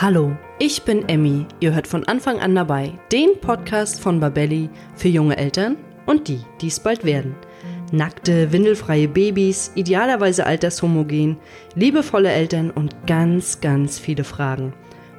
Hallo, ich bin Emmy. Ihr hört von Anfang an dabei den Podcast von Babelli für junge Eltern und die, die es bald werden. Nackte, windelfreie Babys, idealerweise altershomogen, liebevolle Eltern und ganz, ganz viele Fragen.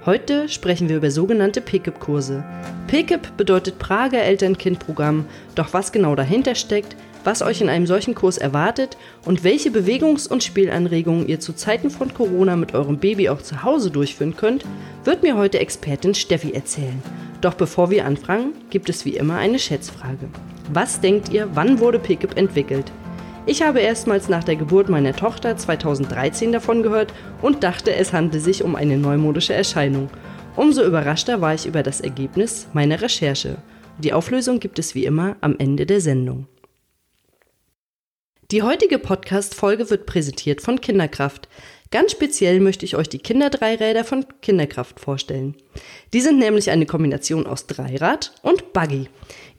Heute sprechen wir über sogenannte PICIP-Kurse. PICIP bedeutet Prager Eltern-Kind-Programm, doch was genau dahinter steckt, was euch in einem solchen Kurs erwartet und welche Bewegungs- und Spielanregungen ihr zu Zeiten von Corona mit eurem Baby auch zu Hause durchführen könnt, wird mir heute Expertin Steffi erzählen. Doch bevor wir anfangen, gibt es wie immer eine Schätzfrage. Was denkt ihr, wann wurde Pickup entwickelt? Ich habe erstmals nach der Geburt meiner Tochter 2013 davon gehört und dachte, es handle sich um eine neumodische Erscheinung. Umso überraschter war ich über das Ergebnis meiner Recherche. Die Auflösung gibt es wie immer am Ende der Sendung. Die heutige Podcast-Folge wird präsentiert von Kinderkraft. Ganz speziell möchte ich euch die Kinderdreiräder von Kinderkraft vorstellen. Die sind nämlich eine Kombination aus Dreirad und Buggy.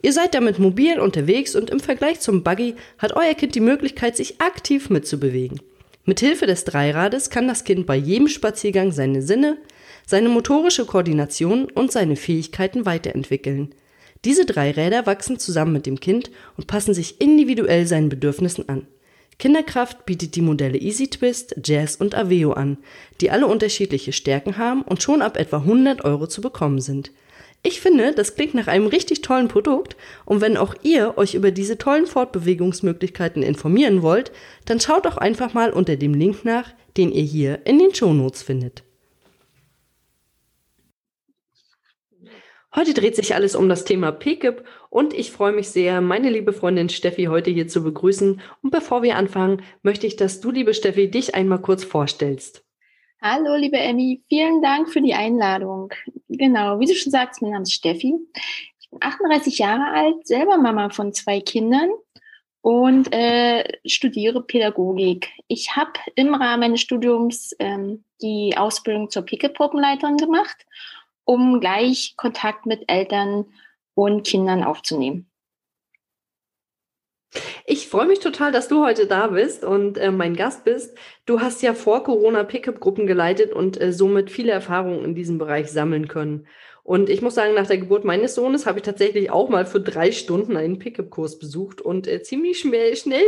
Ihr seid damit mobil unterwegs und im Vergleich zum Buggy hat euer Kind die Möglichkeit, sich aktiv mitzubewegen. Mithilfe des Dreirades kann das Kind bei jedem Spaziergang seine Sinne, seine motorische Koordination und seine Fähigkeiten weiterentwickeln. Diese drei Räder wachsen zusammen mit dem Kind und passen sich individuell seinen Bedürfnissen an. Kinderkraft bietet die Modelle Easy Twist, Jazz und Aveo an, die alle unterschiedliche Stärken haben und schon ab etwa 100 Euro zu bekommen sind. Ich finde, das klingt nach einem richtig tollen Produkt und wenn auch ihr euch über diese tollen Fortbewegungsmöglichkeiten informieren wollt, dann schaut doch einfach mal unter dem Link nach, den ihr hier in den Shownotes findet. Heute dreht sich alles um das Thema PKIP und ich freue mich sehr, meine liebe Freundin Steffi heute hier zu begrüßen. Und bevor wir anfangen, möchte ich, dass du, liebe Steffi, dich einmal kurz vorstellst. Hallo, liebe Emmy, vielen Dank für die Einladung. Genau, wie du schon sagst, mein Name ist Steffi. Ich bin 38 Jahre alt, selber Mama von zwei Kindern und äh, studiere Pädagogik. Ich habe im Rahmen meines Studiums ähm, die Ausbildung zur PICKIP-Gruppenleiterin gemacht um gleich Kontakt mit Eltern und Kindern aufzunehmen. Ich freue mich total, dass du heute da bist und äh, mein Gast bist. Du hast ja vor Corona Pickup-Gruppen geleitet und äh, somit viele Erfahrungen in diesem Bereich sammeln können. Und ich muss sagen, nach der Geburt meines Sohnes habe ich tatsächlich auch mal für drei Stunden einen Pickup-Kurs besucht und äh, ziemlich schnell, schnell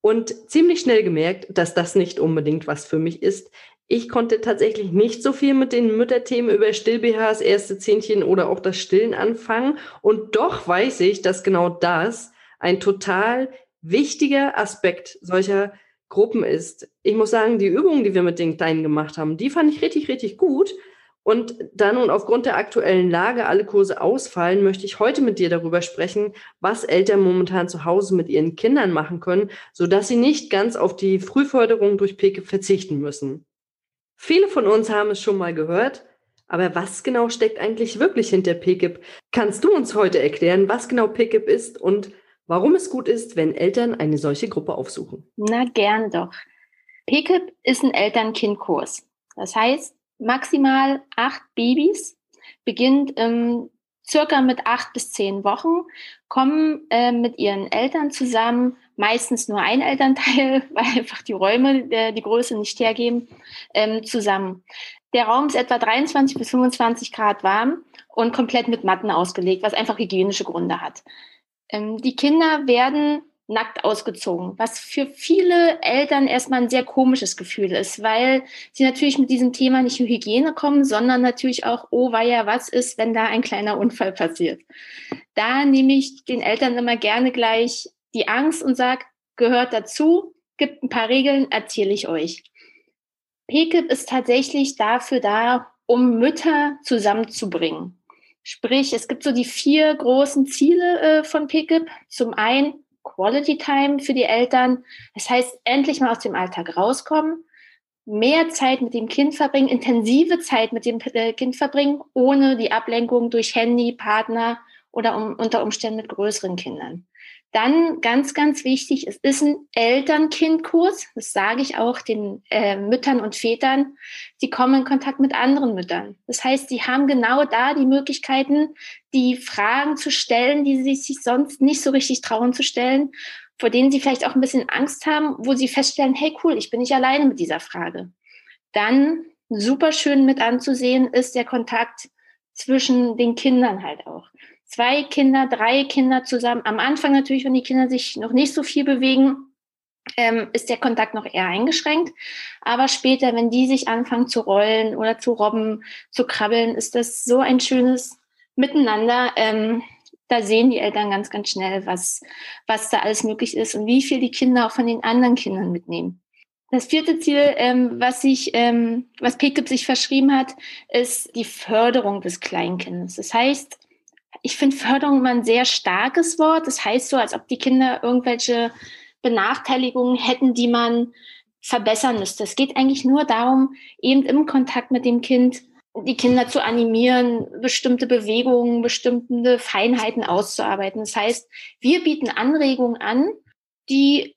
und ziemlich schnell gemerkt, dass das nicht unbedingt was für mich ist. Ich konnte tatsächlich nicht so viel mit den Mütterthemen über Still-BHs, erste Zähnchen oder auch das Stillen anfangen. Und doch weiß ich, dass genau das ein total wichtiger Aspekt solcher Gruppen ist. Ich muss sagen, die Übungen, die wir mit den Kleinen gemacht haben, die fand ich richtig, richtig gut. Und da nun aufgrund der aktuellen Lage alle Kurse ausfallen, möchte ich heute mit dir darüber sprechen, was Eltern momentan zu Hause mit ihren Kindern machen können, sodass sie nicht ganz auf die Frühförderung durch PK verzichten müssen. Viele von uns haben es schon mal gehört, aber was genau steckt eigentlich wirklich hinter PKIP? Kannst du uns heute erklären, was genau PKIP ist und warum es gut ist, wenn Eltern eine solche Gruppe aufsuchen? Na, gern doch. PKIP ist ein Eltern-Kind-Kurs. Das heißt, maximal acht Babys, beginnt ähm, circa mit acht bis zehn Wochen, kommen äh, mit ihren Eltern zusammen, meistens nur ein Elternteil, weil einfach die Räume äh, die Größe nicht hergeben, ähm, zusammen. Der Raum ist etwa 23 bis 25 Grad warm und komplett mit Matten ausgelegt, was einfach hygienische Gründe hat. Ähm, die Kinder werden nackt ausgezogen, was für viele Eltern erstmal ein sehr komisches Gefühl ist, weil sie natürlich mit diesem Thema nicht nur Hygiene kommen, sondern natürlich auch, oh weia, was ist, wenn da ein kleiner Unfall passiert. Da nehme ich den Eltern immer gerne gleich die Angst und sage, gehört dazu, gibt ein paar Regeln, erzähle ich euch. PKIP ist tatsächlich dafür da, um Mütter zusammenzubringen. Sprich, es gibt so die vier großen Ziele äh, von PKIP. Zum einen Quality Time für die Eltern. Das heißt, endlich mal aus dem Alltag rauskommen, mehr Zeit mit dem Kind verbringen, intensive Zeit mit dem äh, Kind verbringen, ohne die Ablenkung durch Handy, Partner oder um, unter Umständen mit größeren Kindern. Dann ganz, ganz wichtig, es ist ein Eltern-Kind-Kurs. Das sage ich auch den äh, Müttern und Vätern. Sie kommen in Kontakt mit anderen Müttern. Das heißt, sie haben genau da die Möglichkeiten, die Fragen zu stellen, die sie sich sonst nicht so richtig trauen zu stellen, vor denen sie vielleicht auch ein bisschen Angst haben, wo sie feststellen, hey cool, ich bin nicht alleine mit dieser Frage. Dann super schön mit anzusehen ist der Kontakt zwischen den Kindern halt auch. Zwei Kinder, drei Kinder zusammen. Am Anfang natürlich, wenn die Kinder sich noch nicht so viel bewegen, ähm, ist der Kontakt noch eher eingeschränkt. Aber später, wenn die sich anfangen zu rollen oder zu robben, zu krabbeln, ist das so ein schönes Miteinander. Ähm, da sehen die Eltern ganz, ganz schnell, was, was da alles möglich ist und wie viel die Kinder auch von den anderen Kindern mitnehmen. Das vierte Ziel, ähm, was sich, ähm, was PKIP sich verschrieben hat, ist die Förderung des Kleinkindes. Das heißt, ich finde Förderung immer ein sehr starkes Wort. Das heißt so, als ob die Kinder irgendwelche Benachteiligungen hätten, die man verbessern müsste. Es geht eigentlich nur darum, eben im Kontakt mit dem Kind die Kinder zu animieren, bestimmte Bewegungen, bestimmte Feinheiten auszuarbeiten. Das heißt, wir bieten Anregungen an, die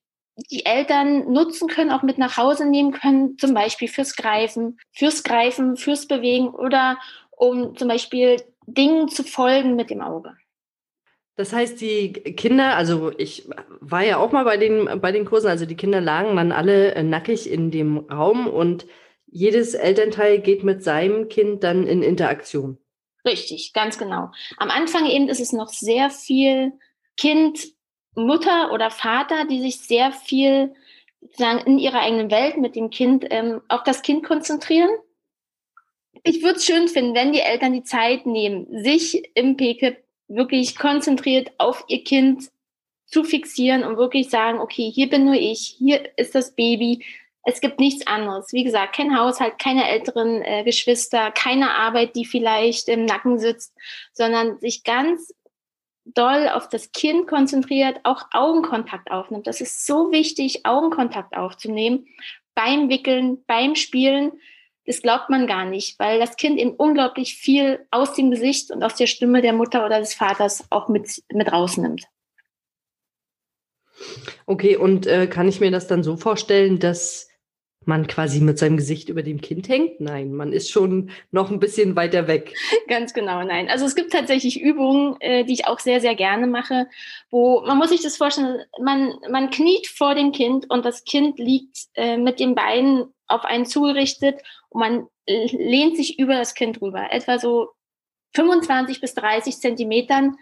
die Eltern nutzen können, auch mit nach Hause nehmen können, zum Beispiel fürs Greifen, fürs Greifen, fürs Bewegen oder um zum Beispiel Dingen zu folgen mit dem Auge. Das heißt, die Kinder, also ich war ja auch mal bei den, bei den Kursen, also die Kinder lagen dann alle äh, nackig in dem Raum und jedes Elternteil geht mit seinem Kind dann in Interaktion. Richtig, ganz genau. Am Anfang eben ist es noch sehr viel Kind, Mutter oder Vater, die sich sehr viel sagen, in ihrer eigenen Welt mit dem Kind ähm, auf das Kind konzentrieren. Ich würde es schön finden, wenn die Eltern die Zeit nehmen, sich im PKIP wirklich konzentriert auf ihr Kind zu fixieren und wirklich sagen, okay, hier bin nur ich, hier ist das Baby, es gibt nichts anderes. Wie gesagt, kein Haushalt, keine älteren äh, Geschwister, keine Arbeit, die vielleicht im Nacken sitzt, sondern sich ganz doll auf das Kind konzentriert, auch Augenkontakt aufnimmt. Das ist so wichtig, Augenkontakt aufzunehmen beim Wickeln, beim Spielen. Das glaubt man gar nicht, weil das Kind eben unglaublich viel aus dem Gesicht und aus der Stimme der Mutter oder des Vaters auch mit, mit rausnimmt. Okay, und äh, kann ich mir das dann so vorstellen, dass man quasi mit seinem Gesicht über dem Kind hängt? Nein, man ist schon noch ein bisschen weiter weg. Ganz genau, nein. Also es gibt tatsächlich Übungen, äh, die ich auch sehr, sehr gerne mache, wo man muss sich das vorstellen, man, man kniet vor dem Kind und das Kind liegt äh, mit den Beinen auf einen zugerichtet und man lehnt sich über das Kind rüber. Etwa so 25 bis 30 Zentimetern.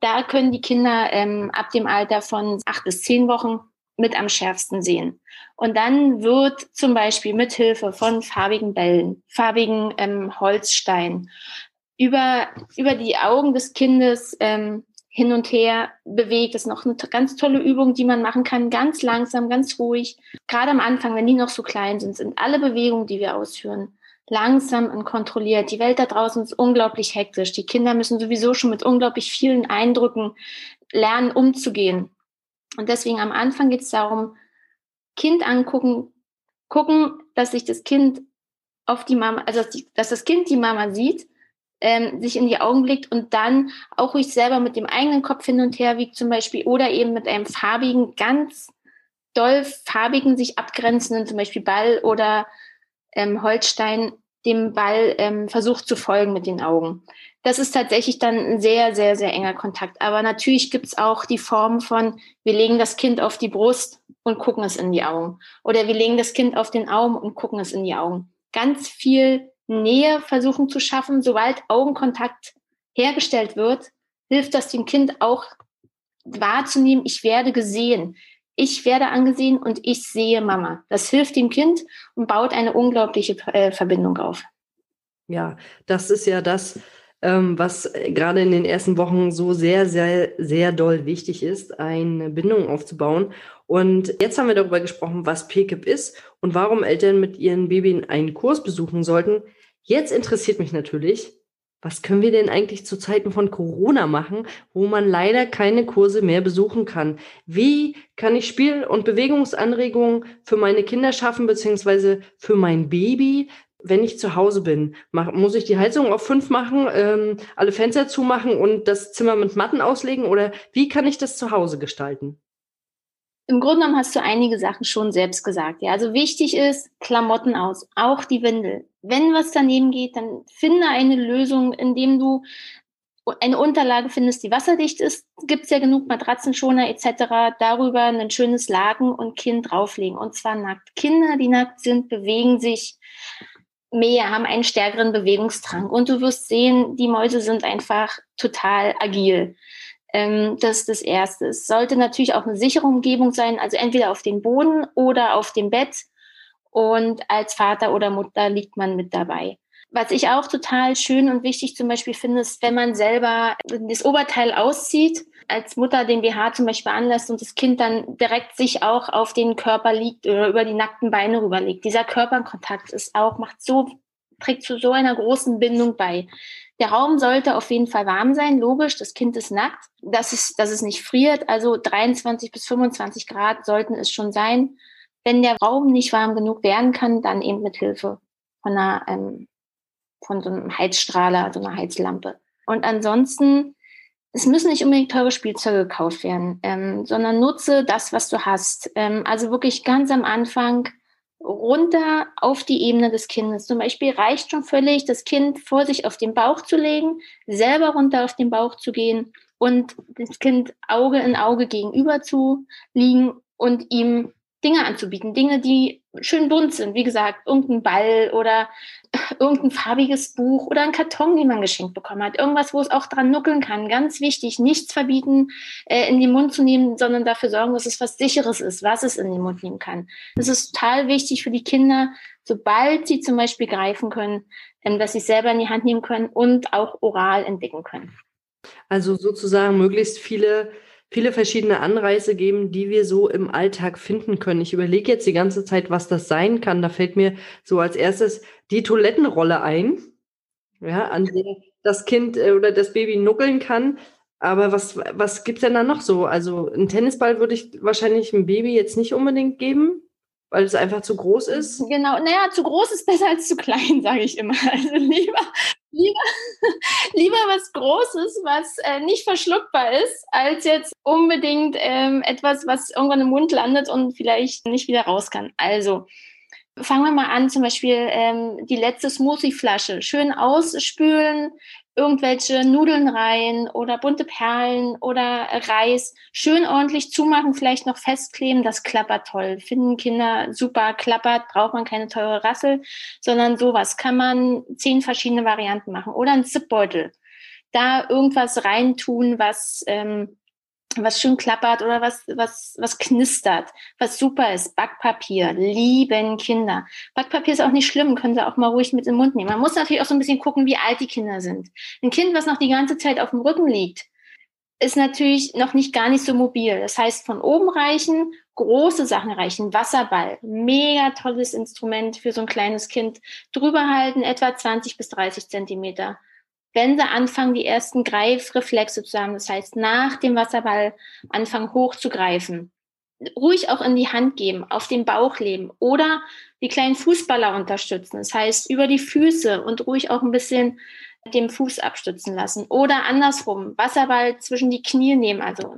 Da können die Kinder ähm, ab dem Alter von acht bis zehn Wochen mit am schärfsten sehen. Und dann wird zum Beispiel mit Hilfe von farbigen Bällen, farbigen ähm, Holzsteinen über, über die Augen des Kindes ähm, hin und her bewegt. Das ist noch eine ganz tolle Übung, die man machen kann, ganz langsam, ganz ruhig. Gerade am Anfang, wenn die noch so klein sind, sind alle Bewegungen, die wir ausführen, langsam und kontrolliert. Die Welt da draußen ist unglaublich hektisch. Die Kinder müssen sowieso schon mit unglaublich vielen Eindrücken lernen, umzugehen. Und deswegen am Anfang geht es darum, Kind angucken, gucken, dass sich das Kind auf die Mama, also dass, die, dass das Kind die Mama sieht, ähm, sich in die Augen blickt und dann auch ruhig selber mit dem eigenen Kopf hin und her wiegt zum Beispiel oder eben mit einem farbigen, ganz doll farbigen, sich abgrenzenden, zum Beispiel Ball oder ähm, Holzstein, dem Ball ähm, versucht zu folgen mit den Augen das ist tatsächlich dann ein sehr, sehr, sehr enger Kontakt. Aber natürlich gibt es auch die Form von, wir legen das Kind auf die Brust und gucken es in die Augen. Oder wir legen das Kind auf den Arm und gucken es in die Augen. Ganz viel Nähe versuchen zu schaffen. Sobald Augenkontakt hergestellt wird, hilft das dem Kind auch wahrzunehmen, ich werde gesehen. Ich werde angesehen und ich sehe Mama. Das hilft dem Kind und baut eine unglaubliche äh, Verbindung auf. Ja, das ist ja das, ähm, was äh, gerade in den ersten Wochen so sehr, sehr, sehr doll wichtig ist, eine Bindung aufzubauen. Und jetzt haben wir darüber gesprochen, was PKIP ist und warum Eltern mit ihren Babys einen Kurs besuchen sollten. Jetzt interessiert mich natürlich, was können wir denn eigentlich zu Zeiten von Corona machen, wo man leider keine Kurse mehr besuchen kann? Wie kann ich Spiel- und Bewegungsanregungen für meine Kinder schaffen, beziehungsweise für mein Baby? wenn ich zu Hause bin, muss ich die Heizung auf fünf machen, ähm, alle Fenster zumachen und das Zimmer mit Matten auslegen oder wie kann ich das zu Hause gestalten? Im Grunde genommen hast du einige Sachen schon selbst gesagt. Ja, also wichtig ist Klamotten aus, auch die Windel. Wenn was daneben geht, dann finde eine Lösung, indem du eine Unterlage findest, die wasserdicht ist. Gibt es ja genug Matratzenschoner etc. Darüber ein schönes Laken und Kind drauflegen und zwar nackt. Kinder, die nackt sind, bewegen sich mehr, haben einen stärkeren Bewegungsdrang. Und du wirst sehen, die Mäuse sind einfach total agil. Ähm, das ist das Erste. Es sollte natürlich auch eine sichere Umgebung sein, also entweder auf dem Boden oder auf dem Bett. Und als Vater oder Mutter liegt man mit dabei. Was ich auch total schön und wichtig zum Beispiel finde, ist, wenn man selber das Oberteil auszieht, als Mutter den BH zum Beispiel anlässt und das Kind dann direkt sich auch auf den Körper liegt oder über die nackten Beine rüberlegt. Dieser Körperkontakt ist auch, macht so, trägt zu so einer großen Bindung bei. Der Raum sollte auf jeden Fall warm sein, logisch, das Kind ist nackt, dass es, dass es nicht friert, also 23 bis 25 Grad sollten es schon sein. Wenn der Raum nicht warm genug werden kann, dann eben mit Hilfe von einer ähm, von so einem Heizstrahler, so einer Heizlampe. Und ansonsten, es müssen nicht unbedingt teure Spielzeuge gekauft werden, ähm, sondern nutze das, was du hast. Ähm, also wirklich ganz am Anfang runter auf die Ebene des Kindes. Zum Beispiel reicht schon völlig, das Kind vor sich auf den Bauch zu legen, selber runter auf den Bauch zu gehen und das Kind Auge in Auge gegenüber zu liegen und ihm Dinge anzubieten. Dinge, die schön bunt sind. Wie gesagt, irgendein Ball oder irgendein farbiges Buch oder ein Karton, den man geschenkt bekommen hat. Irgendwas, wo es auch dran nuckeln kann. Ganz wichtig, nichts verbieten, äh, in den Mund zu nehmen, sondern dafür sorgen, dass es was Sicheres ist, was es in den Mund nehmen kann. Das ist total wichtig für die Kinder, sobald sie zum Beispiel greifen können, ähm, dass sie es selber in die Hand nehmen können und auch oral entdecken können. Also sozusagen möglichst viele viele verschiedene Anreize geben, die wir so im Alltag finden können. Ich überlege jetzt die ganze Zeit, was das sein kann. Da fällt mir so als erstes die Toilettenrolle ein, ja, an der das Kind äh, oder das Baby nuckeln kann. Aber was, was gibt's denn da noch so? Also ein Tennisball würde ich wahrscheinlich einem Baby jetzt nicht unbedingt geben, weil es einfach zu groß ist. Genau, naja, zu groß ist besser als zu klein, sage ich immer. Also lieber lieber, lieber was Großes, was äh, nicht verschluckbar ist, als jetzt unbedingt ähm, etwas, was irgendwann im Mund landet und vielleicht nicht wieder raus kann. Also fangen wir mal an, zum Beispiel ähm, die letzte Smoothie-Flasche schön ausspülen, irgendwelche Nudeln rein oder bunte Perlen oder Reis. Schön ordentlich zumachen, vielleicht noch festkleben, das klappert toll. Finden Kinder super, klappert, braucht man keine teure Rassel, sondern sowas kann man zehn verschiedene Varianten machen. Oder ein Zipbeutel. Da irgendwas reintun, was ähm, was schön klappert oder was, was, was knistert, was super ist. Backpapier, lieben Kinder. Backpapier ist auch nicht schlimm, können sie auch mal ruhig mit im Mund nehmen. Man muss natürlich auch so ein bisschen gucken, wie alt die Kinder sind. Ein Kind, was noch die ganze Zeit auf dem Rücken liegt, ist natürlich noch nicht gar nicht so mobil. Das heißt, von oben reichen, große Sachen reichen. Wasserball, mega tolles Instrument für so ein kleines Kind. Drüber halten, etwa 20 bis 30 Zentimeter wenn sie anfangen, die ersten Greifreflexe zu haben, das heißt nach dem Wasserball anfangen hochzugreifen, ruhig auch in die Hand geben, auf den Bauch leben oder die kleinen Fußballer unterstützen, das heißt über die Füße und ruhig auch ein bisschen den Fuß abstützen lassen. Oder andersrum, Wasserball zwischen die Knie nehmen, also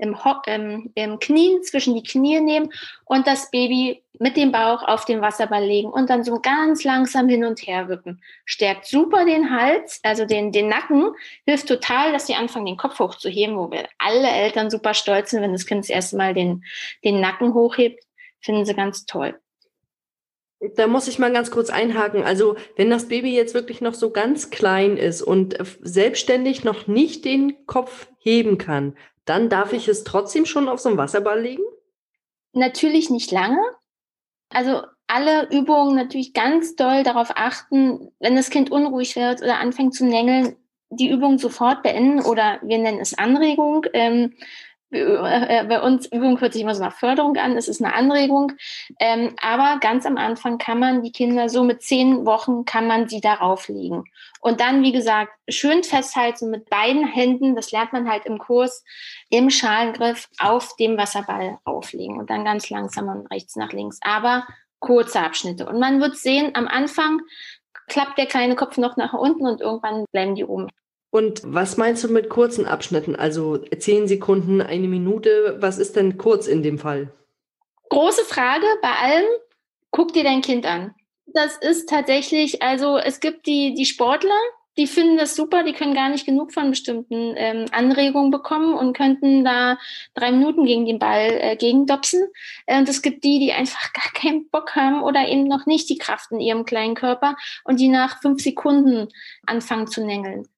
im, ähm, im Knien zwischen die Knie nehmen und das Baby mit dem Bauch auf den Wasserball legen und dann so ganz langsam hin und her wippen. Stärkt super den Hals, also den, den Nacken, hilft total, dass sie anfangen, den Kopf hochzuheben, wo wir alle Eltern super stolz sind, wenn das Kind das erste Mal den, den Nacken hochhebt, finden sie ganz toll. Da muss ich mal ganz kurz einhaken. Also, wenn das Baby jetzt wirklich noch so ganz klein ist und selbstständig noch nicht den Kopf heben kann, dann darf ich es trotzdem schon auf so einem Wasserball legen? Natürlich nicht lange. Also alle Übungen natürlich ganz doll darauf achten, wenn das Kind unruhig wird oder anfängt zu nängeln, die Übung sofort beenden oder wir nennen es Anregung. Ähm, äh, bei uns Übung hört sich immer so nach Förderung an, es ist eine Anregung. Ähm, aber ganz am Anfang kann man die Kinder so mit zehn Wochen kann man sie darauf legen. Und dann, wie gesagt, schön festhalten mit beiden Händen, das lernt man halt im Kurs, im Schalengriff auf dem Wasserball auflegen und dann ganz langsam von rechts nach links. Aber kurze Abschnitte. Und man wird sehen, am Anfang klappt der kleine Kopf noch nach unten und irgendwann bleiben die oben. Und was meinst du mit kurzen Abschnitten? Also zehn Sekunden, eine Minute. Was ist denn kurz in dem Fall? Große Frage bei allem. Guck dir dein Kind an. Das ist tatsächlich, also es gibt die, die Sportler, die finden das super, die können gar nicht genug von bestimmten ähm, Anregungen bekommen und könnten da drei Minuten gegen den Ball äh, gegendopsen. Äh, und es gibt die, die einfach gar keinen Bock haben oder eben noch nicht die Kraft in ihrem kleinen Körper und die nach fünf Sekunden anfangen zu nängeln.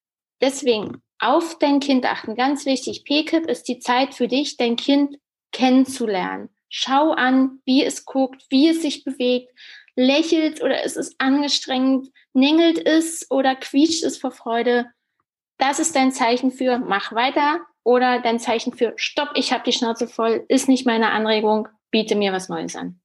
Deswegen auf dein Kind achten, ganz wichtig. PKIP ist die Zeit für dich, dein Kind kennenzulernen. Schau an, wie es guckt, wie es sich bewegt, lächelt oder ist es angestrengt, nängelt es oder quietscht es vor Freude. Das ist dein Zeichen für mach weiter oder dein Zeichen für stopp, ich habe die Schnauze voll, ist nicht meine Anregung, biete mir was Neues an.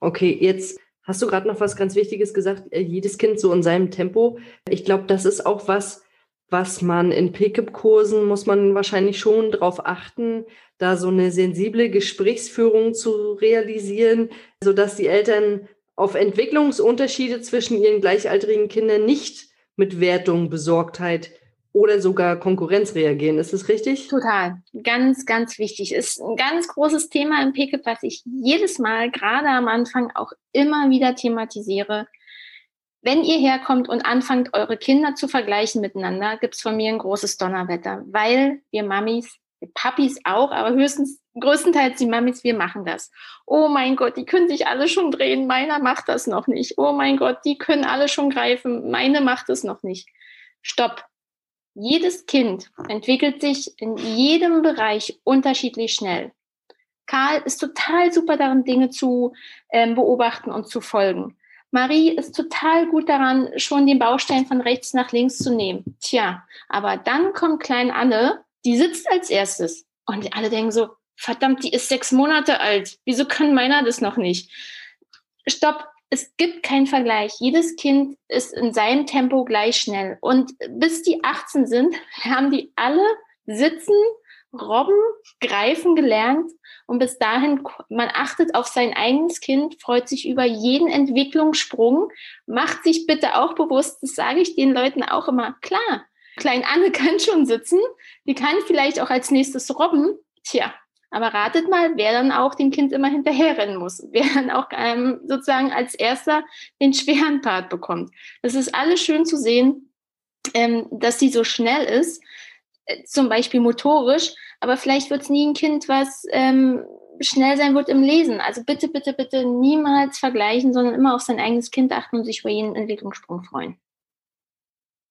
Okay, jetzt hast du gerade noch was ganz Wichtiges gesagt, äh, jedes Kind so in seinem Tempo. Ich glaube, das ist auch was, was man in Pickup-Kursen muss man wahrscheinlich schon darauf achten, da so eine sensible Gesprächsführung zu realisieren, sodass die Eltern auf Entwicklungsunterschiede zwischen ihren gleichaltrigen Kindern nicht mit Wertung, Besorgtheit oder sogar Konkurrenz reagieren. Ist das richtig? Total. Ganz, ganz wichtig. Ist ein ganz großes Thema im Pickup, was ich jedes Mal, gerade am Anfang, auch immer wieder thematisiere. Wenn ihr herkommt und anfangt, eure Kinder zu vergleichen miteinander, gibt es von mir ein großes Donnerwetter, weil wir Mamis Papis auch, aber höchstens, größtenteils die Mamis, wir machen das. Oh mein Gott, die können sich alle schon drehen, meiner macht das noch nicht. Oh mein Gott, die können alle schon greifen, meine macht es noch nicht. Stopp. Jedes Kind entwickelt sich in jedem Bereich unterschiedlich schnell. Karl ist total super darin, Dinge zu ähm, beobachten und zu folgen. Marie ist total gut daran, schon den Baustein von rechts nach links zu nehmen. Tja, aber dann kommt Klein Anne die sitzt als erstes. Und alle denken so, verdammt, die ist sechs Monate alt. Wieso kann meiner das noch nicht? Stopp. Es gibt keinen Vergleich. Jedes Kind ist in seinem Tempo gleich schnell. Und bis die 18 sind, haben die alle sitzen, robben, greifen gelernt. Und bis dahin, man achtet auf sein eigenes Kind, freut sich über jeden Entwicklungssprung, macht sich bitte auch bewusst, das sage ich den Leuten auch immer, klar, Klein Anne kann schon sitzen, die kann vielleicht auch als nächstes robben. Tja, aber ratet mal, wer dann auch dem Kind immer hinterherrennen muss, wer dann auch ähm, sozusagen als erster den schweren Part bekommt. Das ist alles schön zu sehen, ähm, dass sie so schnell ist, äh, zum Beispiel motorisch, aber vielleicht wird es nie ein Kind, was ähm, schnell sein wird im Lesen. Also bitte, bitte, bitte niemals vergleichen, sondern immer auf sein eigenes Kind achten und sich über jeden Entwicklungssprung freuen.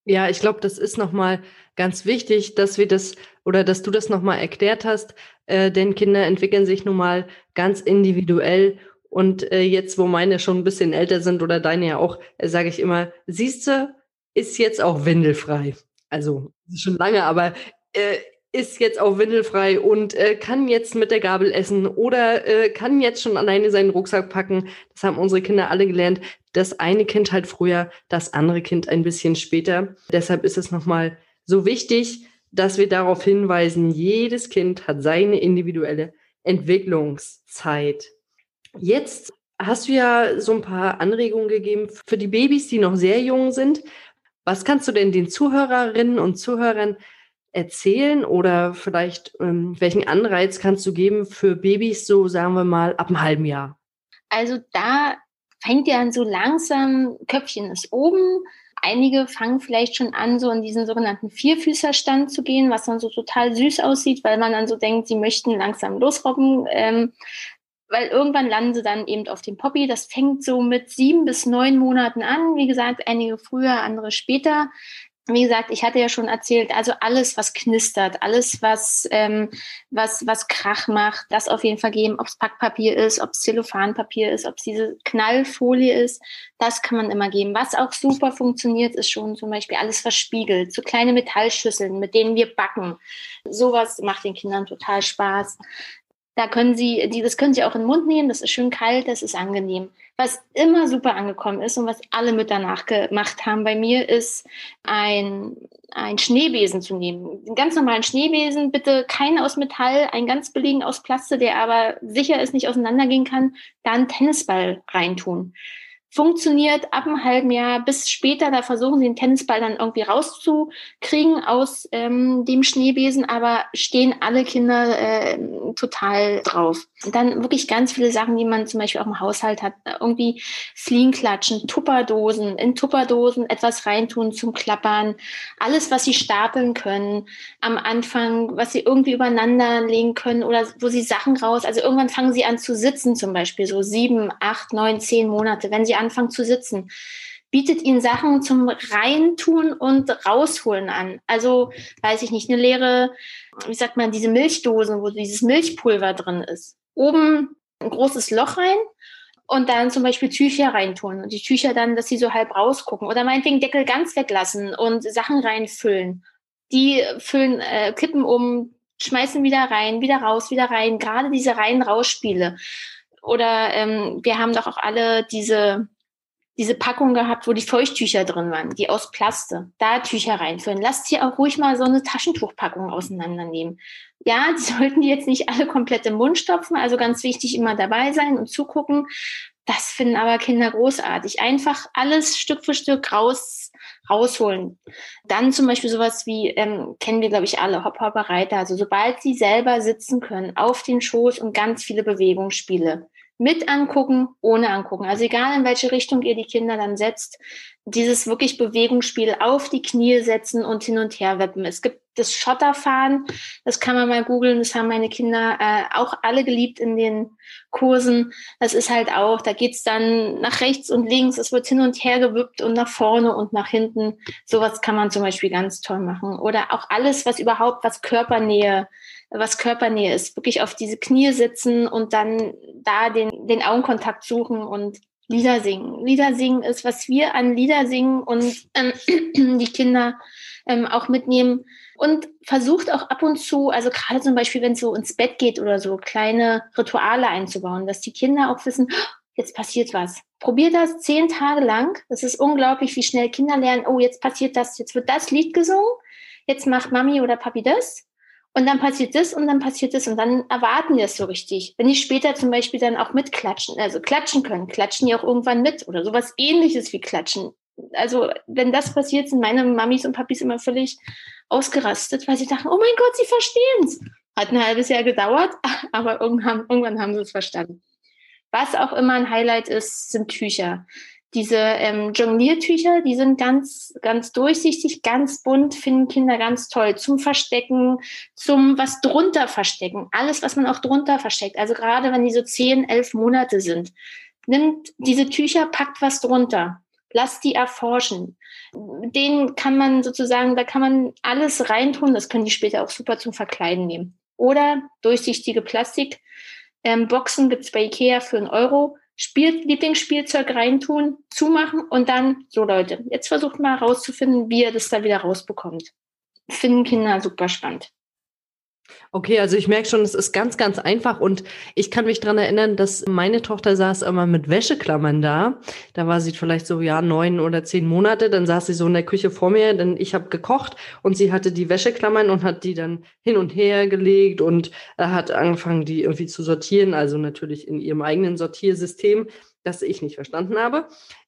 Ja, ich glaube, das ist nochmal ganz wichtig, dass wir das oder dass du das nochmal erklärt hast, äh, denn Kinder entwickeln sich nun mal ganz individuell. Und äh, jetzt, wo meine schon ein bisschen älter sind oder deine ja auch, äh, sage ich immer, siehste, ist jetzt auch windelfrei. Also schon lange, aber äh, ist jetzt auch windelfrei und äh, kann jetzt mit der Gabel essen oder äh, kann jetzt schon alleine seinen Rucksack packen. Das haben unsere Kinder alle gelernt. Das eine Kind halt früher, das andere Kind ein bisschen später. Deshalb ist es nochmal so wichtig, dass wir darauf hinweisen, jedes Kind hat seine individuelle Entwicklungszeit. Jetzt hast du ja so ein paar Anregungen gegeben für die Babys, die noch sehr jung sind. Was kannst du denn den Zuhörerinnen und Zuhörern erzählen oder vielleicht ähm, welchen Anreiz kannst du geben für Babys, so sagen wir mal, ab einem halben Jahr? Also da fängt ja an so langsam, Köpfchen ist oben. Einige fangen vielleicht schon an, so in diesen sogenannten Vierfüßerstand zu gehen, was dann so total süß aussieht, weil man dann so denkt, sie möchten langsam losrobben. Ähm, weil irgendwann landen sie dann eben auf dem Poppy. Das fängt so mit sieben bis neun Monaten an. Wie gesagt, einige früher, andere später wie gesagt, ich hatte ja schon erzählt, also alles, was knistert, alles, was, ähm, was, was Krach macht, das auf jeden Fall geben, ob es Packpapier ist, ob es Zellophanpapier ist, ob es diese Knallfolie ist, das kann man immer geben. Was auch super funktioniert, ist schon zum Beispiel alles verspiegelt, so kleine Metallschüsseln, mit denen wir backen. Sowas macht den Kindern total Spaß. Da können Sie, das können Sie auch in den Mund nehmen, das ist schön kalt, das ist angenehm. Was immer super angekommen ist und was alle mit danach gemacht haben bei mir, ist ein, ein Schneebesen zu nehmen. Einen ganz normalen Schneebesen, bitte keinen aus Metall, einen ganz billigen aus Plastik, der aber sicher ist, nicht auseinandergehen kann, da einen Tennisball reintun. Funktioniert ab einem halben Jahr bis später. Da versuchen sie den Tennisball dann irgendwie rauszukriegen aus ähm, dem Schneebesen, aber stehen alle Kinder äh, total drauf. Und dann wirklich ganz viele Sachen, die man zum Beispiel auch im Haushalt hat. Irgendwie Fliegenklatschen, Tupperdosen, in Tupperdosen etwas reintun zum Klappern. Alles, was sie stapeln können am Anfang, was sie irgendwie übereinander legen können oder wo sie Sachen raus. Also irgendwann fangen sie an zu sitzen zum Beispiel, so sieben, acht, neun, zehn Monate. Wenn sie anfangen zu sitzen. Bietet ihnen Sachen zum Reintun und Rausholen an. Also, weiß ich nicht, eine leere, wie sagt man, diese Milchdosen, wo dieses Milchpulver drin ist. Oben ein großes Loch rein und dann zum Beispiel Tücher reintun und die Tücher dann, dass sie so halb rausgucken oder meinetwegen Deckel ganz weglassen und Sachen reinfüllen. Die füllen, äh, kippen um, schmeißen wieder rein, wieder raus, wieder rein. Gerade diese Rein-Raus-Spiele. Oder ähm, wir haben doch auch alle diese, diese Packung gehabt, wo die Feuchttücher drin waren, die aus Plaste. Da Tücher reinfüllen. Lasst hier auch ruhig mal so eine Taschentuchpackung auseinandernehmen. Ja, die sollten die jetzt nicht alle komplett im Mund stopfen, also ganz wichtig immer dabei sein und zugucken. Das finden aber Kinder großartig. Einfach alles Stück für Stück raus, rausholen. Dann zum Beispiel sowas wie, ähm, kennen wir, glaube ich, alle, Hop Hopper Reiter. Also sobald sie selber sitzen können, auf den Schoß und ganz viele Bewegungsspiele mit angucken, ohne angucken. Also egal in welche Richtung ihr die Kinder dann setzt, dieses wirklich Bewegungsspiel auf die Knie setzen und hin und her wippen. Es gibt das Schotterfahren, das kann man mal googeln, das haben meine Kinder äh, auch alle geliebt in den Kursen. Das ist halt auch, da geht's dann nach rechts und links, es wird hin und her gewippt und nach vorne und nach hinten. Sowas kann man zum Beispiel ganz toll machen. Oder auch alles, was überhaupt, was Körpernähe was Körpernähe ist. Wirklich auf diese Knie sitzen und dann da den, den Augenkontakt suchen und Lieder singen. Lieder singen ist, was wir an Lieder singen und ähm, die Kinder ähm, auch mitnehmen. Und versucht auch ab und zu, also gerade zum Beispiel, wenn es so ins Bett geht oder so, kleine Rituale einzubauen, dass die Kinder auch wissen, oh, jetzt passiert was. Probiert das zehn Tage lang. Das ist unglaublich, wie schnell Kinder lernen, oh, jetzt passiert das, jetzt wird das Lied gesungen, jetzt macht Mami oder Papi das. Und dann passiert das und dann passiert das und dann erwarten die das so richtig. Wenn die später zum Beispiel dann auch mitklatschen, also klatschen können, klatschen die auch irgendwann mit oder sowas ähnliches wie klatschen. Also wenn das passiert, sind meine Mamis und Papis immer völlig ausgerastet, weil sie dachten, oh mein Gott, sie verstehen es. Hat ein halbes Jahr gedauert, aber irgendwann, irgendwann haben sie es verstanden. Was auch immer ein Highlight ist, sind Tücher. Diese ähm, Jongliertücher, die sind ganz, ganz durchsichtig, ganz bunt, finden Kinder ganz toll. Zum Verstecken, zum was drunter verstecken. Alles, was man auch drunter versteckt. Also gerade wenn die so zehn, elf Monate sind. Nimmt diese Tücher, packt was drunter. Lasst die erforschen. Den kann man sozusagen, da kann man alles reintun. Das können die später auch super zum Verkleiden nehmen. Oder durchsichtige Plastikboxen ähm, gibt's bei Ikea für einen Euro Spiel, Lieblingsspielzeug reintun, zumachen und dann, so Leute, jetzt versucht mal herauszufinden, wie ihr das da wieder rausbekommt. Finden Kinder super spannend. Okay, also ich merke schon, es ist ganz, ganz einfach und ich kann mich dran erinnern, dass meine Tochter saß immer mit Wäscheklammern da. Da war sie vielleicht so, ja, neun oder zehn Monate. Dann saß sie so in der Küche vor mir, denn ich habe gekocht und sie hatte die Wäscheklammern und hat die dann hin und her gelegt und hat angefangen, die irgendwie zu sortieren, also natürlich in ihrem eigenen Sortiersystem, das ich nicht verstanden habe.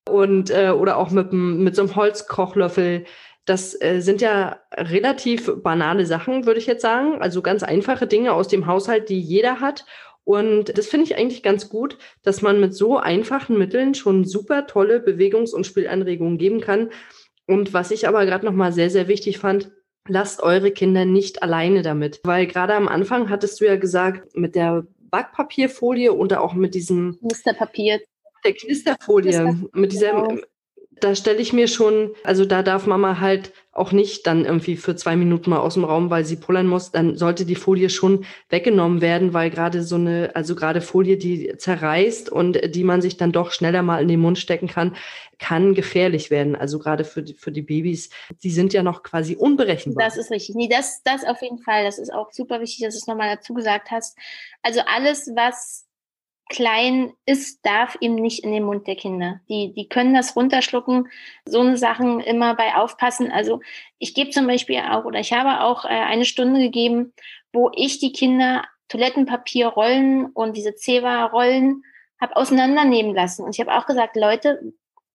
Und äh, oder auch mit, mit so einem Holzkochlöffel das äh, sind ja relativ banale Sachen, würde ich jetzt sagen. Also ganz einfache Dinge aus dem Haushalt, die jeder hat. Und das finde ich eigentlich ganz gut, dass man mit so einfachen Mitteln schon super tolle Bewegungs- und Spielanregungen geben kann. Und was ich aber gerade nochmal sehr, sehr wichtig fand, lasst eure Kinder nicht alleine damit. Weil gerade am Anfang hattest du ja gesagt, mit der Backpapierfolie und auch mit diesem Knisterpapier. Der Knisterfolie, Knister mit dieser, genau da stelle ich mir schon, also da darf Mama halt auch nicht dann irgendwie für zwei Minuten mal aus dem Raum, weil sie pullern muss, dann sollte die Folie schon weggenommen werden, weil gerade so eine, also gerade Folie, die zerreißt und die man sich dann doch schneller mal in den Mund stecken kann, kann gefährlich werden. Also gerade für die, für die Babys, die sind ja noch quasi unberechenbar. Das ist richtig. Nee, das, das auf jeden Fall. Das ist auch super wichtig, dass du es nochmal dazu gesagt hast. Also alles, was klein ist, darf ihm nicht in den Mund der Kinder. Die, die können das runterschlucken. So eine Sachen immer bei aufpassen. Also ich gebe zum Beispiel auch, oder ich habe auch äh, eine Stunde gegeben, wo ich die Kinder Toilettenpapierrollen und diese Zewa-Rollen habe auseinandernehmen lassen. Und ich habe auch gesagt, Leute,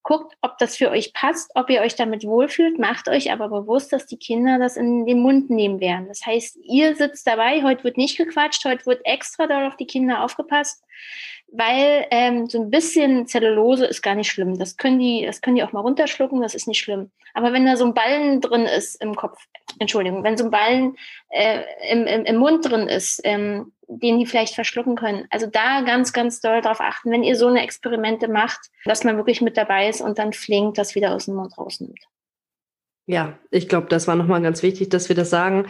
guckt, ob das für euch passt, ob ihr euch damit wohlfühlt, macht euch aber bewusst, dass die Kinder das in den Mund nehmen werden. Das heißt, ihr sitzt dabei, heute wird nicht gequatscht, heute wird extra darauf die Kinder aufgepasst, weil ähm, so ein bisschen Zellulose ist gar nicht schlimm. Das können die, das können die auch mal runterschlucken, das ist nicht schlimm. Aber wenn da so ein Ballen drin ist im Kopf, Entschuldigung, wenn so ein Ballen äh, im, im, im Mund drin ist, ähm, den die vielleicht verschlucken können. Also da ganz, ganz doll darauf achten, wenn ihr so eine Experimente macht, dass man wirklich mit dabei ist und dann flink das wieder aus dem Mund rausnimmt. Ja, ich glaube, das war nochmal ganz wichtig, dass wir das sagen.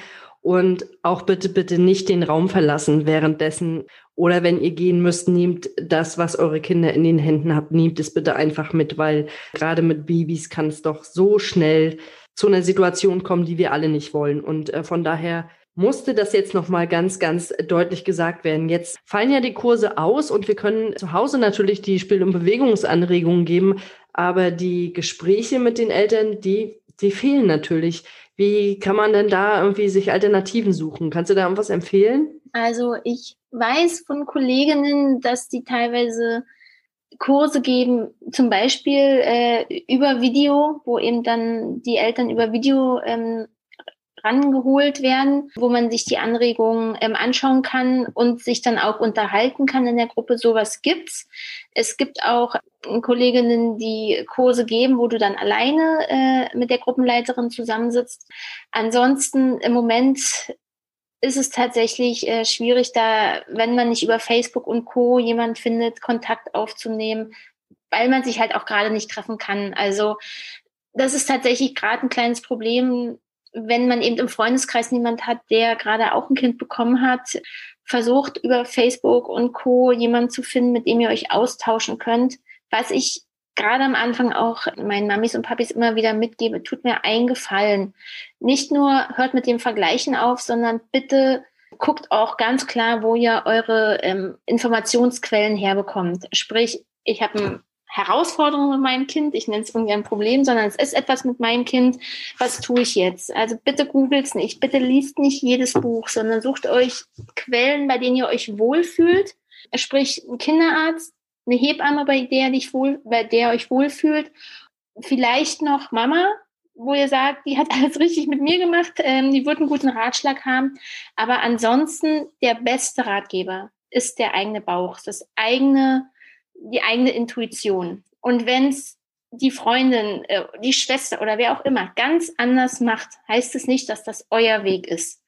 Und auch bitte, bitte nicht den Raum verlassen währenddessen. Oder wenn ihr gehen müsst, nehmt das, was eure Kinder in den Händen habt, nehmt es bitte einfach mit, weil gerade mit Babys kann es doch so schnell zu einer Situation kommen, die wir alle nicht wollen. Und äh, von daher musste das jetzt nochmal ganz, ganz deutlich gesagt werden. Jetzt fallen ja die Kurse aus und wir können zu Hause natürlich die Spiel- und Bewegungsanregungen geben, aber die Gespräche mit den Eltern, die, die fehlen natürlich. Wie kann man denn da irgendwie sich Alternativen suchen? Kannst du da irgendwas empfehlen? Also ich weiß von Kolleginnen, dass die teilweise Kurse geben, zum Beispiel äh, über Video, wo eben dann die Eltern über Video ähm, rangeholt werden, wo man sich die Anregungen ähm, anschauen kann und sich dann auch unterhalten kann in der Gruppe. Sowas gibt's. Es gibt auch Kolleginnen, die Kurse geben, wo du dann alleine äh, mit der Gruppenleiterin zusammensitzt. Ansonsten im Moment ist es tatsächlich äh, schwierig, da, wenn man nicht über Facebook und Co. jemand findet, Kontakt aufzunehmen, weil man sich halt auch gerade nicht treffen kann. Also das ist tatsächlich gerade ein kleines Problem, wenn man eben im Freundeskreis niemand hat, der gerade auch ein Kind bekommen hat, versucht über Facebook und Co. jemanden zu finden, mit dem ihr euch austauschen könnt. Was ich gerade am Anfang auch meinen Mamis und Papis immer wieder mitgebe, tut mir einen Gefallen. Nicht nur hört mit dem Vergleichen auf, sondern bitte guckt auch ganz klar, wo ihr eure ähm, Informationsquellen herbekommt. Sprich, ich habe ein Herausforderung mit meinem Kind, ich nenne es irgendwie ein Problem, sondern es ist etwas mit meinem Kind, was tue ich jetzt? Also bitte googelt nicht, bitte liest nicht jedes Buch, sondern sucht euch Quellen, bei denen ihr euch wohlfühlt. Sprich, ein Kinderarzt, eine Hebamme, bei der, dich wohl, bei der euch wohlfühlt, vielleicht noch Mama, wo ihr sagt, die hat alles richtig mit mir gemacht, ähm, die wird einen guten Ratschlag haben. Aber ansonsten der beste Ratgeber ist der eigene Bauch, das eigene die eigene Intuition. Und wenn es die Freundin, äh, die Schwester oder wer auch immer ganz anders macht, heißt es nicht, dass das euer Weg ist.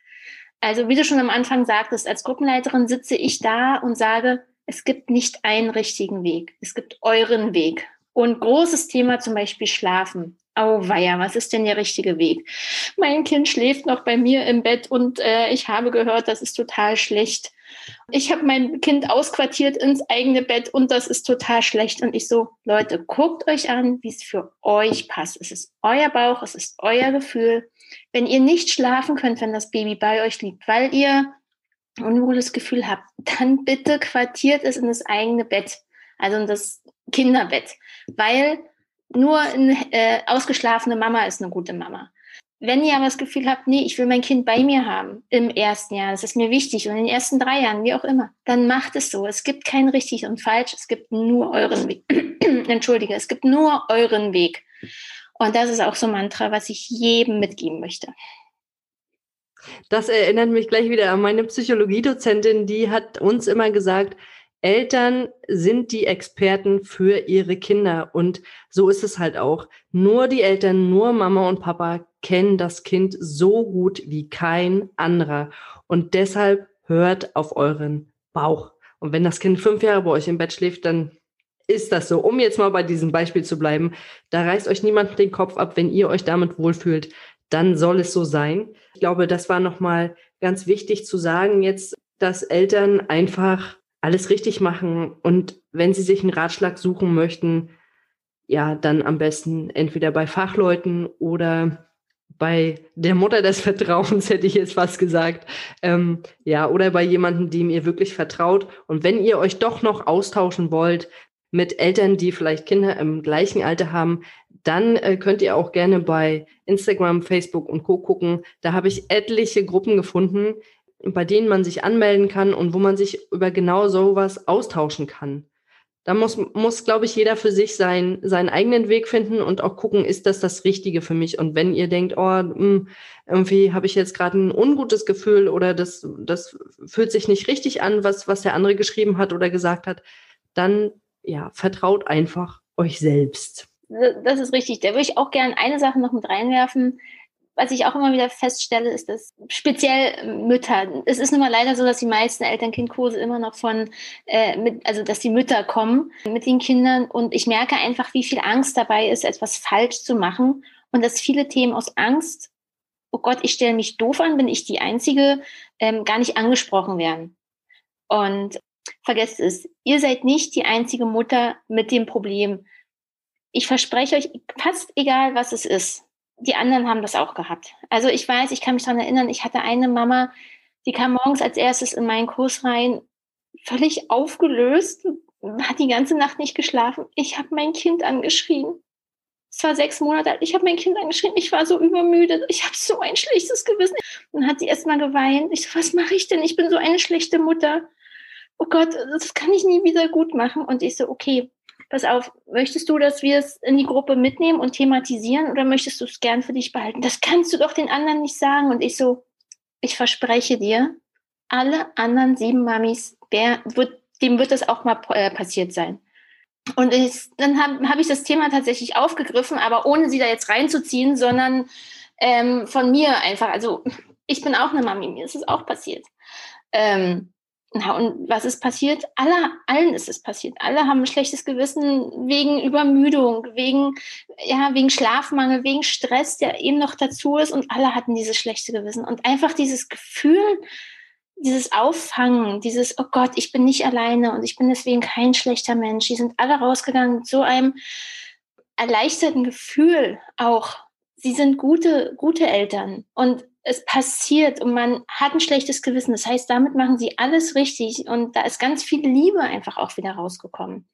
Also wie du schon am Anfang sagtest, als Gruppenleiterin sitze ich da und sage, es gibt nicht einen richtigen Weg. Es gibt euren Weg. Und großes Thema zum Beispiel Schlafen. Oh weia, was ist denn der richtige Weg? Mein Kind schläft noch bei mir im Bett und äh, ich habe gehört, das ist total schlecht. Ich habe mein Kind ausquartiert ins eigene Bett und das ist total schlecht. Und ich so, Leute, guckt euch an, wie es für euch passt. Es ist euer Bauch, es ist euer Gefühl. Wenn ihr nicht schlafen könnt, wenn das Baby bei euch liegt, weil ihr ein unwohles Gefühl habt, dann bitte quartiert es in das eigene Bett, also in das Kinderbett, weil nur eine äh, ausgeschlafene Mama ist eine gute Mama. Wenn ihr aber das Gefühl habt, nee, ich will mein Kind bei mir haben im ersten Jahr, das ist mir wichtig und in den ersten drei Jahren, wie auch immer, dann macht es so. Es gibt kein richtig und falsch, es gibt nur euren Weg. Entschuldige, es gibt nur euren Weg. Und das ist auch so ein Mantra, was ich jedem mitgeben möchte. Das erinnert mich gleich wieder an meine Psychologiedozentin, die hat uns immer gesagt, Eltern sind die Experten für ihre Kinder. Und so ist es halt auch. Nur die Eltern, nur Mama und Papa kennen das Kind so gut wie kein anderer. Und deshalb hört auf euren Bauch. Und wenn das Kind fünf Jahre bei euch im Bett schläft, dann ist das so. Um jetzt mal bei diesem Beispiel zu bleiben, da reißt euch niemand den Kopf ab, wenn ihr euch damit wohlfühlt, dann soll es so sein. Ich glaube, das war nochmal ganz wichtig zu sagen jetzt, dass Eltern einfach alles richtig machen. Und wenn Sie sich einen Ratschlag suchen möchten, ja, dann am besten entweder bei Fachleuten oder bei der Mutter des Vertrauens, hätte ich jetzt fast gesagt. Ähm, ja, oder bei jemandem, dem ihr wirklich vertraut. Und wenn ihr euch doch noch austauschen wollt mit Eltern, die vielleicht Kinder im gleichen Alter haben, dann äh, könnt ihr auch gerne bei Instagram, Facebook und Co. gucken. Da habe ich etliche Gruppen gefunden, bei denen man sich anmelden kann und wo man sich über genau sowas austauschen kann. Da muss, muss glaube ich, jeder für sich sein, seinen eigenen Weg finden und auch gucken, ist das das Richtige für mich? Und wenn ihr denkt, oh, mh, hm, irgendwie habe ich jetzt gerade ein ungutes Gefühl oder das, das fühlt sich nicht richtig an, was, was der andere geschrieben hat oder gesagt hat, dann ja, vertraut einfach euch selbst. Das ist richtig. Da würde ich auch gerne eine Sache noch mit reinwerfen was ich auch immer wieder feststelle, ist, dass speziell Mütter, es ist nun mal leider so, dass die meisten Eltern-Kind-Kurse immer noch von, äh, mit, also dass die Mütter kommen mit den Kindern und ich merke einfach, wie viel Angst dabei ist, etwas falsch zu machen und dass viele Themen aus Angst, oh Gott, ich stelle mich doof an, bin ich die Einzige, ähm, gar nicht angesprochen werden. Und vergesst es, ihr seid nicht die einzige Mutter mit dem Problem. Ich verspreche euch, fast egal, was es ist die anderen haben das auch gehabt. Also ich weiß, ich kann mich daran erinnern, ich hatte eine Mama, die kam morgens als erstes in meinen Kurs rein, völlig aufgelöst, hat die ganze Nacht nicht geschlafen. Ich habe mein Kind angeschrien. Es war sechs Monate alt. Ich habe mein Kind angeschrien. Ich war so übermüdet. Ich habe so ein schlechtes Gewissen. Dann hat sie erst mal geweint. Ich so, was mache ich denn? Ich bin so eine schlechte Mutter. Oh Gott, das kann ich nie wieder gut machen. Und ich so, okay, pass auf, möchtest du, dass wir es in die Gruppe mitnehmen und thematisieren oder möchtest du es gern für dich behalten? Das kannst du doch den anderen nicht sagen. Und ich so, ich verspreche dir, alle anderen sieben Mamis, wer, wird, dem wird das auch mal äh, passiert sein. Und ich, dann habe hab ich das Thema tatsächlich aufgegriffen, aber ohne sie da jetzt reinzuziehen, sondern ähm, von mir einfach. Also ich bin auch eine Mami, mir ist es auch passiert. Ähm, na, und was ist passiert? Alle, allen ist es passiert. Alle haben ein schlechtes Gewissen wegen Übermüdung, wegen, ja, wegen Schlafmangel, wegen Stress, der eben noch dazu ist. Und alle hatten dieses schlechte Gewissen. Und einfach dieses Gefühl, dieses Auffangen, dieses, oh Gott, ich bin nicht alleine und ich bin deswegen kein schlechter Mensch. Die sind alle rausgegangen mit so einem erleichterten Gefühl auch. Sie sind gute, gute Eltern. Und es passiert und man hat ein schlechtes Gewissen. Das heißt, damit machen sie alles richtig und da ist ganz viel Liebe einfach auch wieder rausgekommen.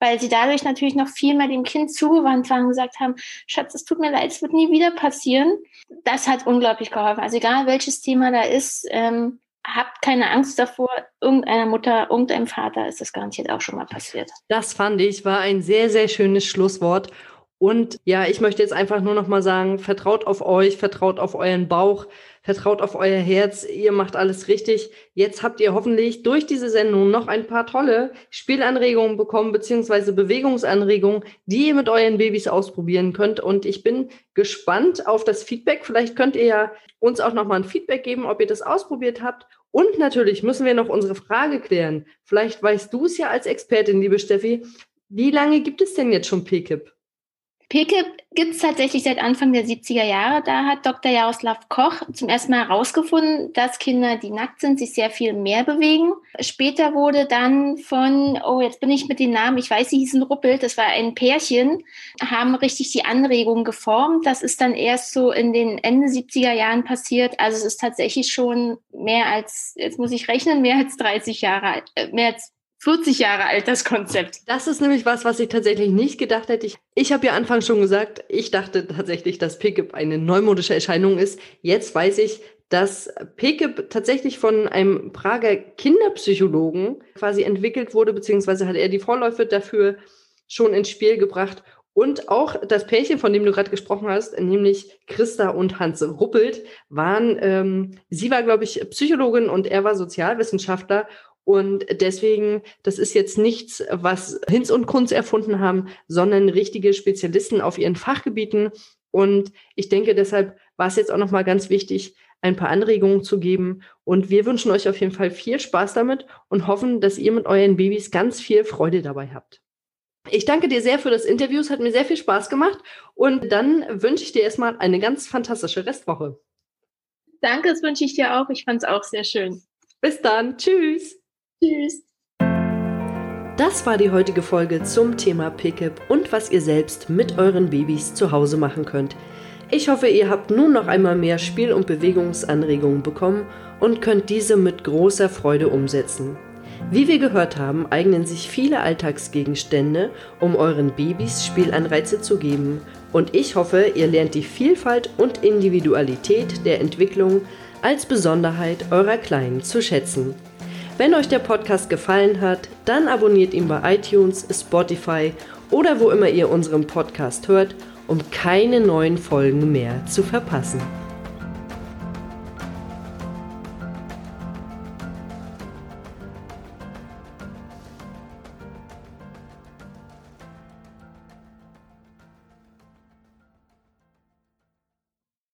Weil sie dadurch natürlich noch viel mehr dem Kind zugewandt waren und gesagt haben, Schatz, es tut mir leid, es wird nie wieder passieren. Das hat unglaublich geholfen. Also egal welches Thema da ist, ähm, habt keine Angst davor, irgendeiner Mutter, irgendeinem Vater ist das garantiert auch schon mal passiert. Das fand ich, war ein sehr, sehr schönes Schlusswort. Und ja, ich möchte jetzt einfach nur noch mal sagen, vertraut auf euch, vertraut auf euren Bauch, vertraut auf euer Herz. Ihr macht alles richtig. Jetzt habt ihr hoffentlich durch diese Sendung noch ein paar tolle Spielanregungen bekommen, beziehungsweise Bewegungsanregungen, die ihr mit euren Babys ausprobieren könnt. Und ich bin gespannt auf das Feedback. Vielleicht könnt ihr ja uns auch noch mal ein Feedback geben, ob ihr das ausprobiert habt. Und natürlich müssen wir noch unsere Frage klären. Vielleicht weißt du es ja als Expertin, liebe Steffi. Wie lange gibt es denn jetzt schon PKIP? PKIP gibt es tatsächlich seit Anfang der 70er Jahre. Da hat Dr. Jaroslav Koch zum ersten Mal herausgefunden, dass Kinder, die nackt sind, sich sehr viel mehr bewegen. Später wurde dann von, oh, jetzt bin ich mit den Namen, ich weiß, sie hießen Ruppelt, das war ein Pärchen, haben richtig die Anregung geformt. Das ist dann erst so in den Ende 70er Jahren passiert. Also es ist tatsächlich schon mehr als, jetzt muss ich rechnen, mehr als 30 Jahre, äh, mehr als 40 Jahre alt, das Konzept. Das ist nämlich was, was ich tatsächlich nicht gedacht hätte. Ich, ich habe ja anfangs schon gesagt, ich dachte tatsächlich, dass Pickup eine neumodische Erscheinung ist. Jetzt weiß ich, dass Pickup tatsächlich von einem Prager Kinderpsychologen quasi entwickelt wurde, beziehungsweise hat er die Vorläufe dafür schon ins Spiel gebracht. Und auch das Pärchen, von dem du gerade gesprochen hast, nämlich Christa und Hans Ruppelt, waren, ähm, sie war, glaube ich, Psychologin und er war Sozialwissenschaftler. Und deswegen, das ist jetzt nichts, was Hinz und Kunz erfunden haben, sondern richtige Spezialisten auf ihren Fachgebieten. Und ich denke, deshalb war es jetzt auch nochmal ganz wichtig, ein paar Anregungen zu geben. Und wir wünschen euch auf jeden Fall viel Spaß damit und hoffen, dass ihr mit euren Babys ganz viel Freude dabei habt. Ich danke dir sehr für das Interview. Es hat mir sehr viel Spaß gemacht. Und dann wünsche ich dir erstmal eine ganz fantastische Restwoche. Danke, das wünsche ich dir auch. Ich fand es auch sehr schön. Bis dann. Tschüss. Tschüss. Das war die heutige Folge zum Thema Pickup und was ihr selbst mit euren Babys zu Hause machen könnt. Ich hoffe, ihr habt nun noch einmal mehr Spiel- und Bewegungsanregungen bekommen und könnt diese mit großer Freude umsetzen. Wie wir gehört haben, eignen sich viele Alltagsgegenstände, um euren Babys Spielanreize zu geben. Und ich hoffe, ihr lernt die Vielfalt und Individualität der Entwicklung als Besonderheit eurer Kleinen zu schätzen. Wenn euch der Podcast gefallen hat, dann abonniert ihn bei iTunes, Spotify oder wo immer ihr unseren Podcast hört, um keine neuen Folgen mehr zu verpassen.